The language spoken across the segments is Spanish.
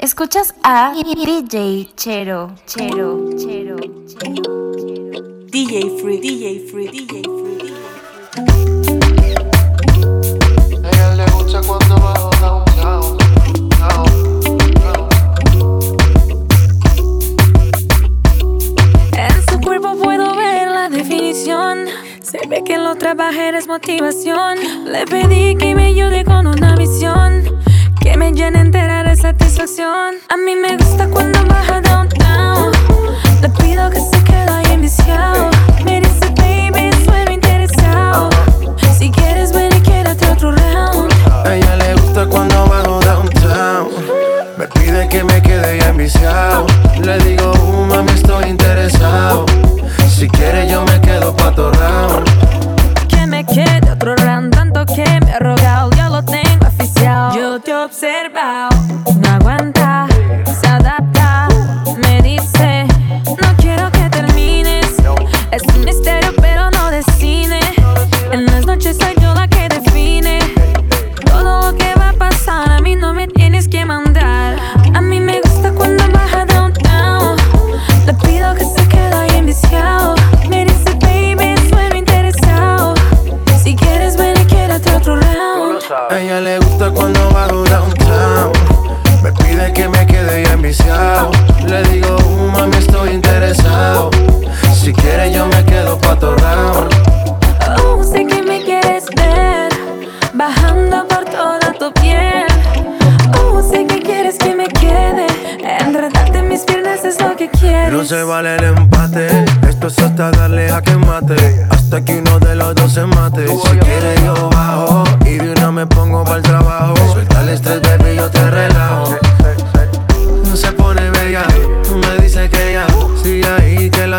Escuchas a DJ Chero, Chero, Chero, Chero, DJ Free, DJ Free, DJ Free. A ella le gusta cuando bajo downtown, En su cuerpo puedo ver la definición. Se ve que lo trabaja es motivación. Le pedí que me ayude con una visión. Que me llene entera de satisfacción. A mí me gusta cuando baja downtown. Le pido que se quede ahí enviciado. Me dice, baby, suelo interesado. Si quieres, ven y quédate otro round. A ella le gusta cuando bajo downtown. Me pide que me quede ya enviciado. Le digo, uh, mami, estoy interesado. Si quiere, yo me quedo pa' round. Que me quede otro round, tanto que me ha rogado, ya lo observado,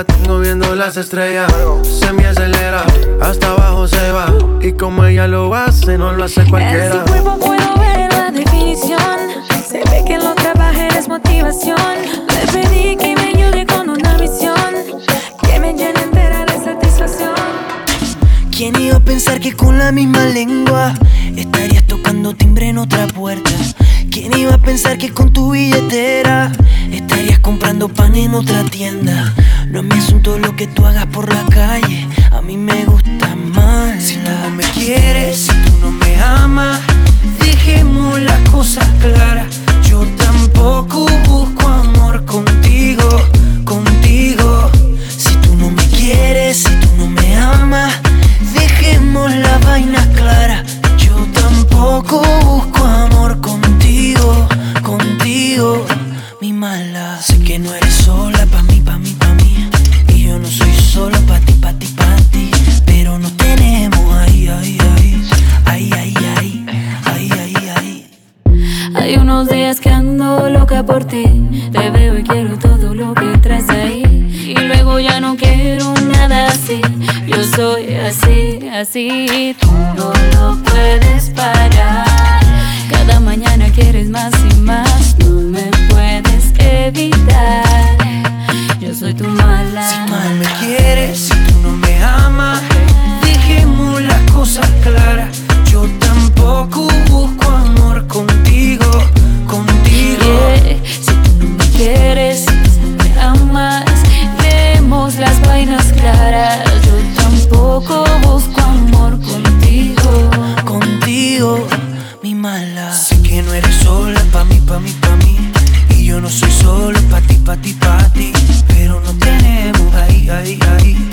tengo viendo las estrellas. Se me acelera. Hasta abajo se va. Y como ella lo hace, no lo hace En cualquiera. su cuerpo puedo ver la definición. Se ve que lo trabaja es motivación. Le pedí que me ayude con una visión. Que me llene entera de satisfacción. ¿Quién iba a pensar que con la misma lengua estarías tocando timbre en otra puerta? ¿Quién iba a pensar que con tu billetera estarías comprando pan en otra tienda? No es mi asunto lo que tú hagas por la calle, a mí me gusta más. Si tú no me quieres, si tú no me amas, dejemos las cosas claras. Yo tampoco busco amor contigo, contigo. Si tú no me quieres, si tú no me amas, dejemos las vainas claras. Yo tampoco busco amor contigo, contigo, ahí,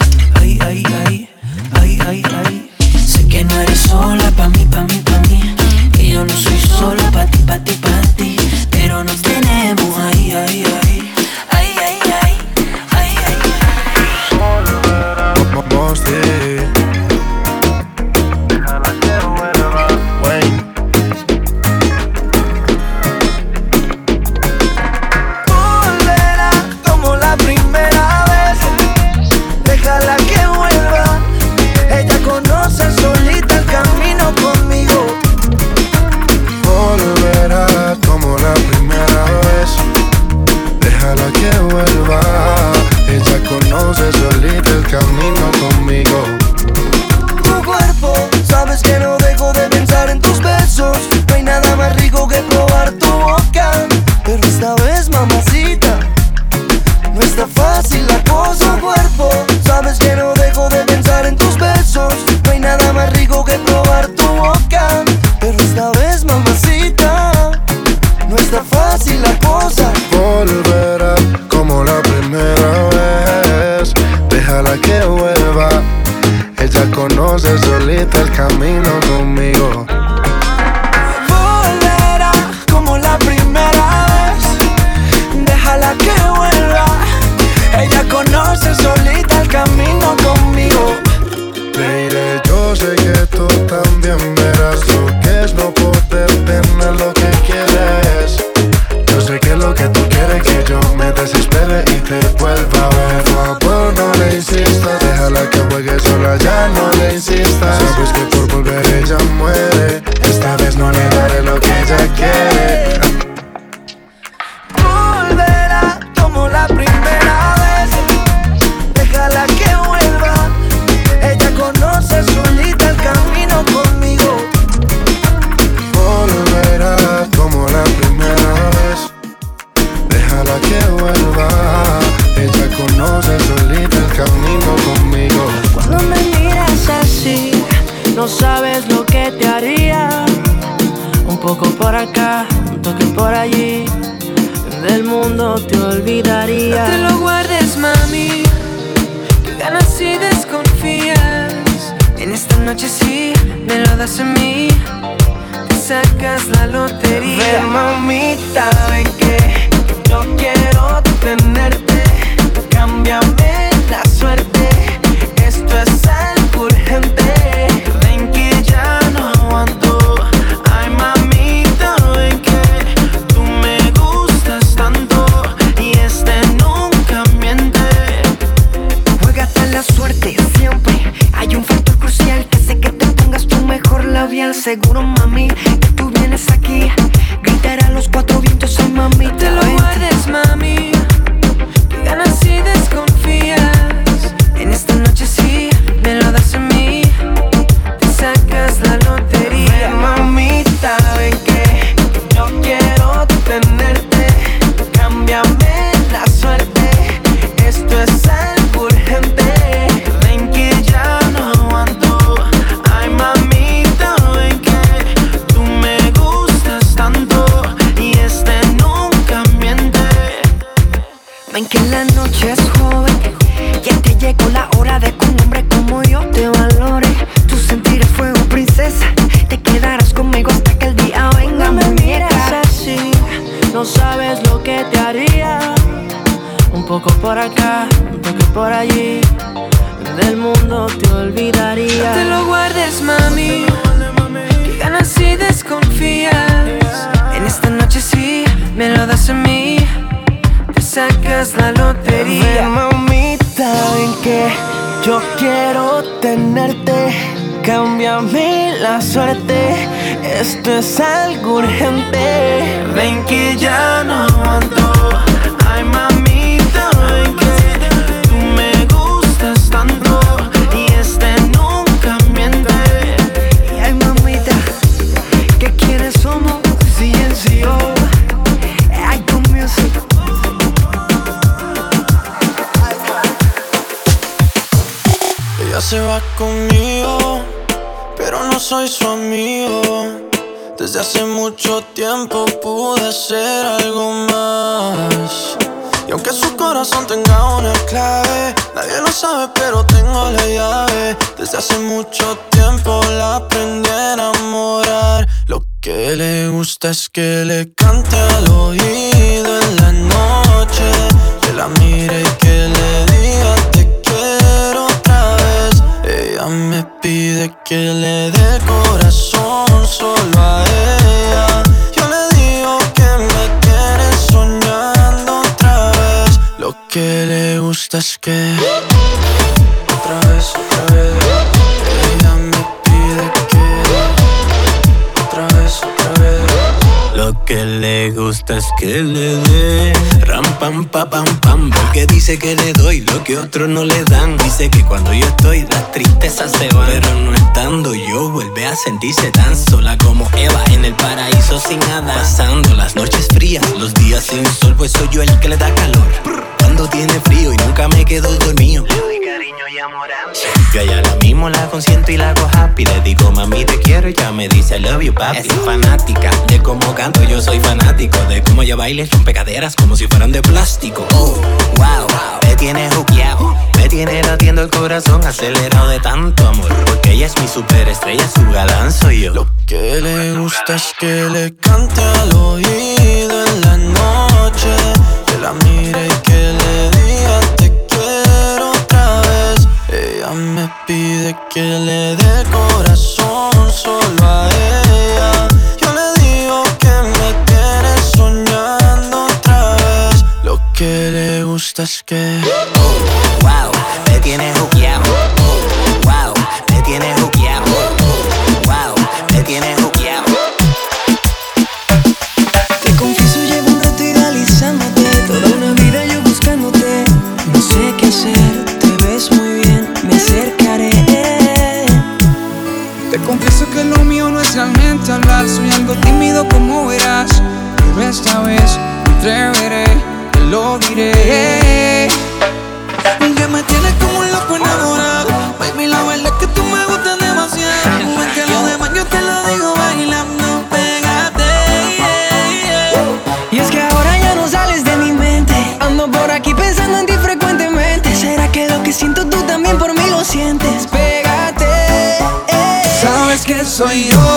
labial. Seguro, mami, que tú vienes aquí. Gritar a los cuatro vientos, ay, mami. Te lo guardes, mami. Me lo das a mí. Te sacas la Ven, lotería. mamita, ven que yo quiero tenerte. Cámbiame la suerte. Esto es algo urgente. Ven que ya no aguanto. Conmigo, pero no soy su amigo. Desde hace mucho tiempo pude ser algo más. Y aunque su corazón tenga una clave, nadie lo sabe, pero tengo la llave. Desde hace mucho tiempo la aprendí a enamorar. Lo que le gusta es que le cante al oído en la noche. Que la mire y que le que le dé corazón solo a ella. Yo le digo que me quiere soñando otra vez. Lo que le gusta es que le gusta es que le dé. Ram pam pa pam pam Porque dice que le doy lo que otros no le dan. Dice que cuando yo estoy las tristezas se van. Pero no estando yo vuelve a sentirse tan sola como Eva En el paraíso sin nada. Pasando las noches frías, los días sin sol Pues soy yo el que le da calor. Cuando tiene frío y nunca me quedo dormido. Le doy cariño y amor Yo allá la mismo la consiento y la hago happy. Le digo, mami, te quiero y ya me dice, I love you, papi. Es fanática de cómo canto, yo soy fanático. De cómo ella baila rompe caderas como si fueran de plástico. Oh, wow, me tiene juqueado. Me tiene latiendo el corazón acelerado de tanto amor. Porque ella es mi superestrella, su galán soy yo. Lo que le gusta es que le cante al oído en la noche. Que la mire pide que le dé corazón solo a ella. Yo le digo que me tiene soñando otra vez. Lo que le gusta es que. Wow, me tiene atreveré, te lo diré. Y que me tienes como un loco enamorado. Baby, la verdad es que tú me gustas demasiado. Ven que lo demás yo te lo digo bailando, pégate. Y es que ahora ya no sales de mi mente. Ando por aquí pensando en ti frecuentemente. ¿Será que lo que siento tú también por mí lo sientes? Pégate. eh. Sabes que soy yo,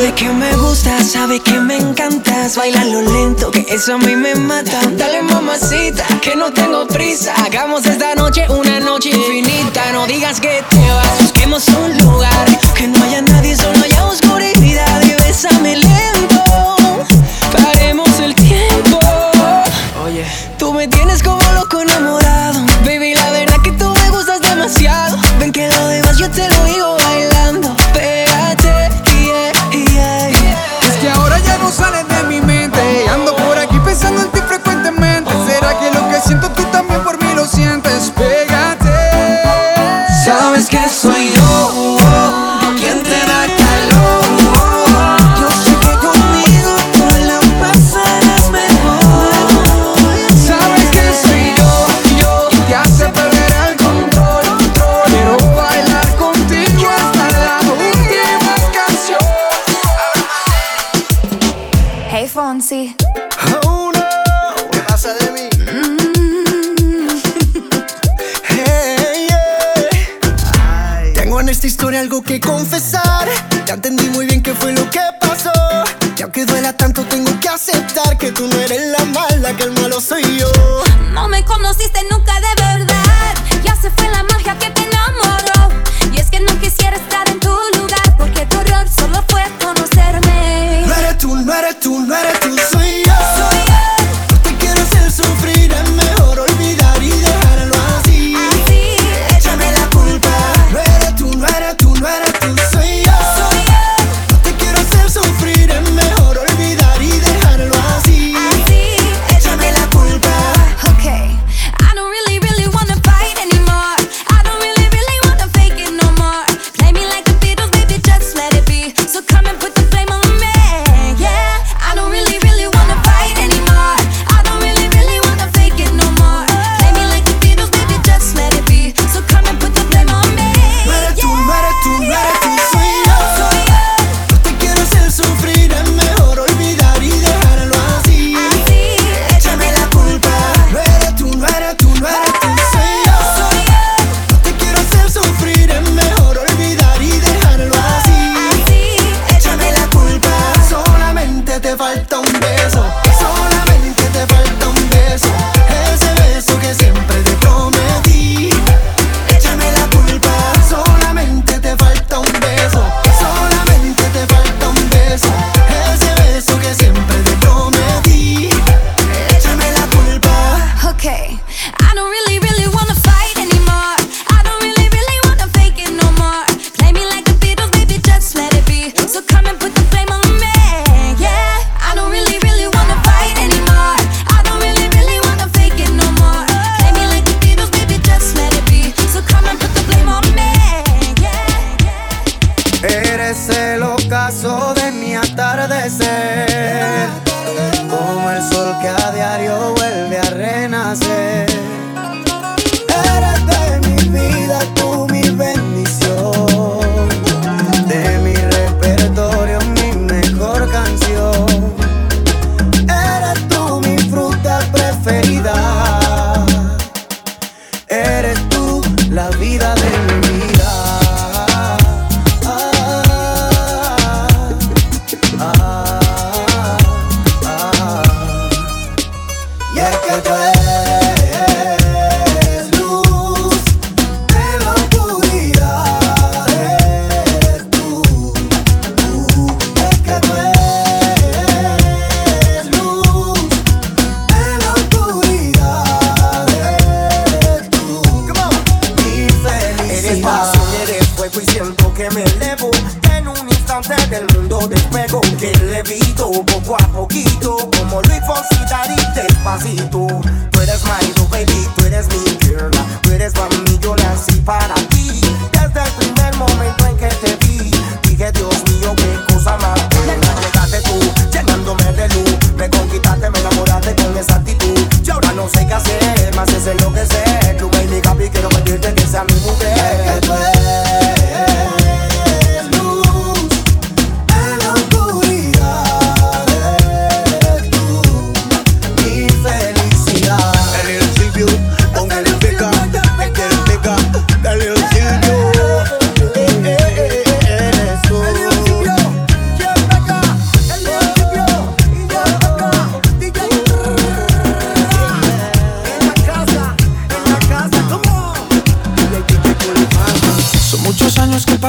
sabes que me gusta, sabes que me encantas Bailalo lento, que eso a mí me mata. Dale mamacita, que no tengo prisa. Hagamos esta noche una noche infinita. No digas que te vas, busquemos un lugar. Que no haya nadie, solo por mí lo sientes? Pégate. Sabes que soy yo, quien te da calor. Yo sé que conmigo tú la pasarás mejor. Sabes que soy yo, yo quien te hace perder el control. Quiero bailar contigo hasta la última canción. Hey Fonsi. Algo que confesar. Ya entendí muy bien qué fue lo que pasó. Y aunque duela tanto, tengo que aceptar que tú no eres la mala, que el malo soy yo. No me conociste nunca de so come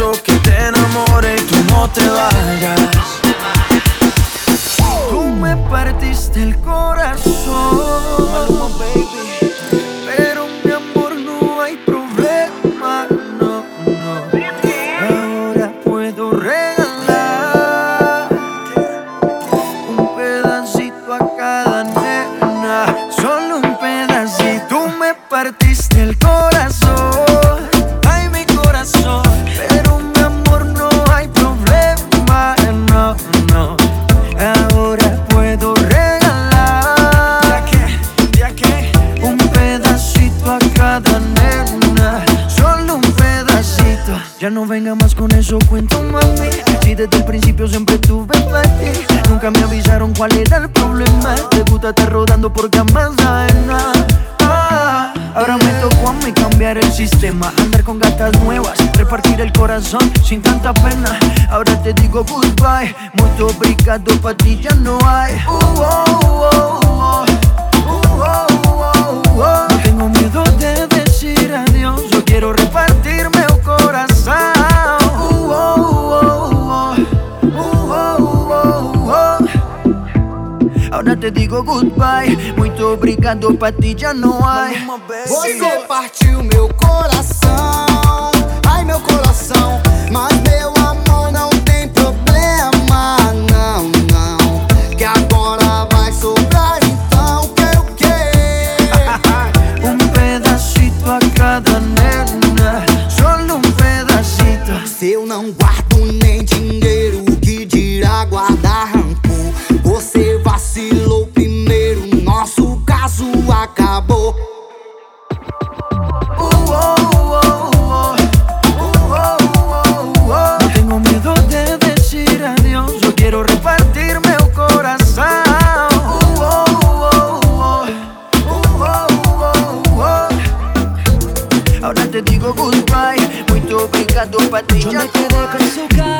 que te enamore y tú no te vayas. Tú me partiste el corazón. Agora te digo goodbye Muito obrigado, pra ti já não há No tengo miedo de decir adiós Yo quero repartir meu coração uh, oh, uh, oh, uh, oh, Agora te digo goodbye. Muito obrigado, pra ti já não há. Você partiu meu coração. Yo quiero repartirme un corazón. Ahora te digo goodbye, muito obrigado, Patrícia. Yo me.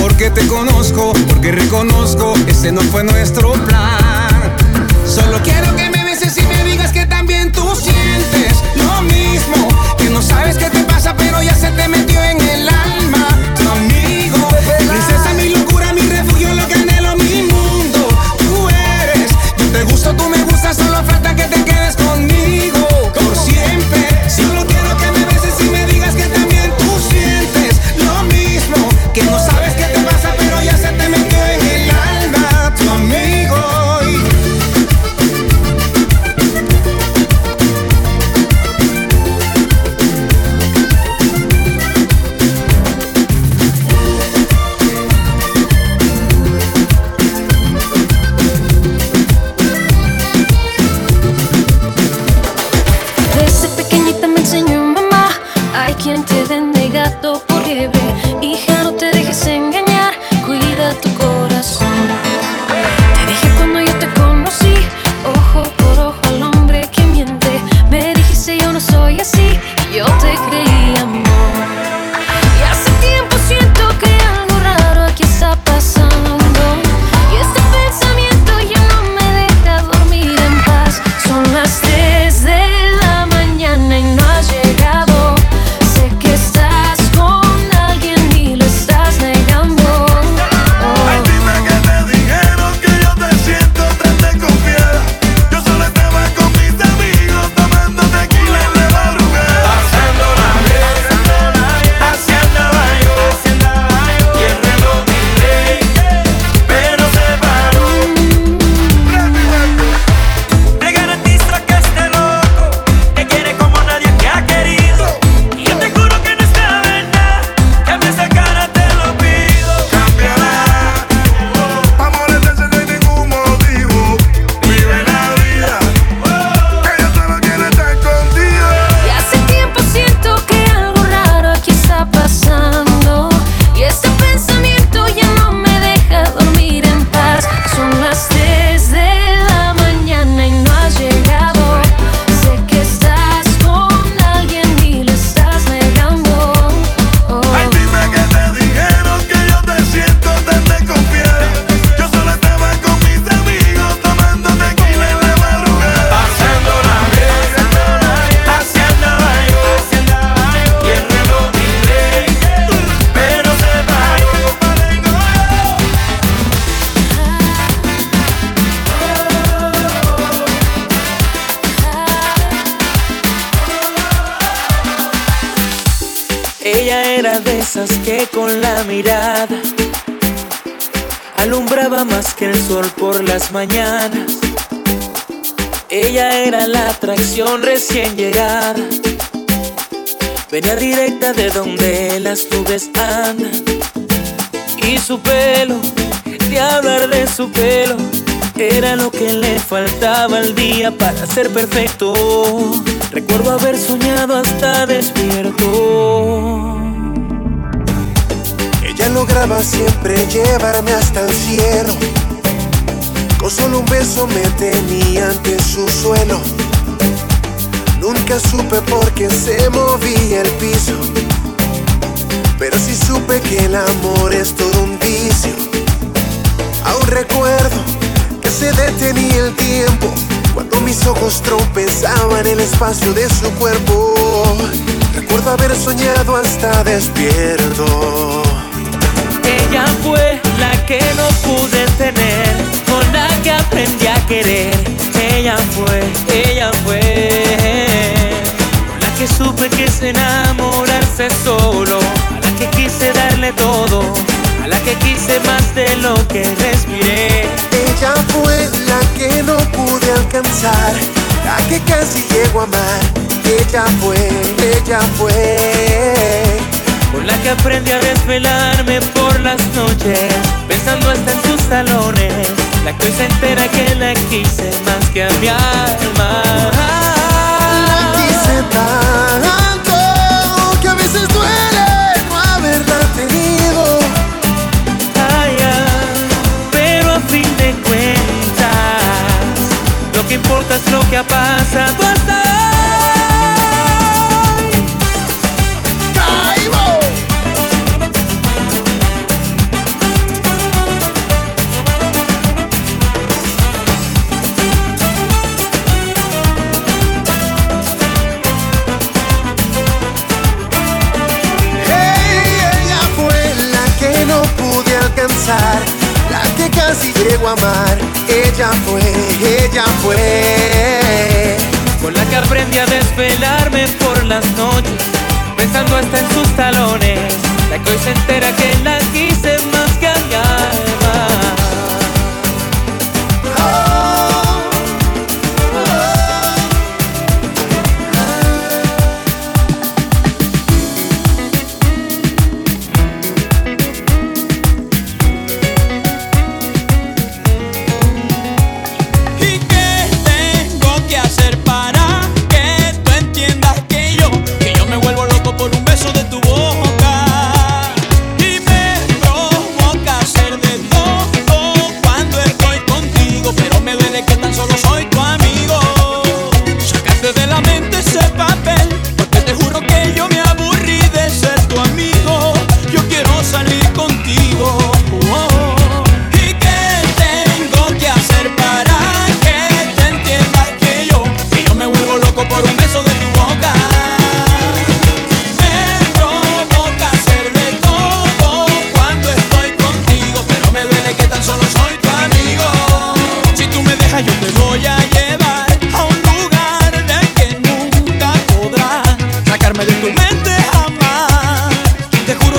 Porque te conozco, porque reconozco ese no fue nuestro plan. Solo quiero que me beses y me digas que también tú sientes lo mismo. Que no sabes qué te pasa, pero ya se te metió en el alma. Tu amigo, princesa, mi locura, mi refugio, lo que anhelo, mi mundo. Tú eres, yo te gusto, tú me gustas, con la mirada alumbraba más que el sol por las mañanas. Ella era la atracción recién llegada. Venía directa de donde las nubes andan. Y su pelo, de hablar de su pelo, era lo que le faltaba al día para ser perfecto. Recuerdo haber soñado hasta despierto. Ella lograba siempre llevarme hasta el cielo. Con solo un beso me tenía ante su suelo. Nunca supe por qué se movía el piso. Pero sí supe que el amor es todo un vicio. Aún recuerdo que se detenía el tiempo cuando mis ojos tropezaban el espacio de su cuerpo. Recuerdo haber soñado hasta despierto. Ella fue la que no pude tener, con la que aprendí a querer. Ella fue, ella fue, con la que supe que es enamorarse solo, a la que quise darle todo, a la que quise más de lo que respiré. Ella fue la que no pude alcanzar, la que casi llego a amar. Ella fue, ella fue. Con la que aprendí a desvelarme por las noches, pensando hasta en sus talones. La que hoy se entera que la quise más que a mi alma. La quise tanto que a veces duele no haberla tenido. Ay, ay, pero a fin de cuentas, lo que importa es lo que ha pasado Ella fue, ella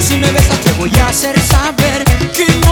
si me besas te voy a hacer saber que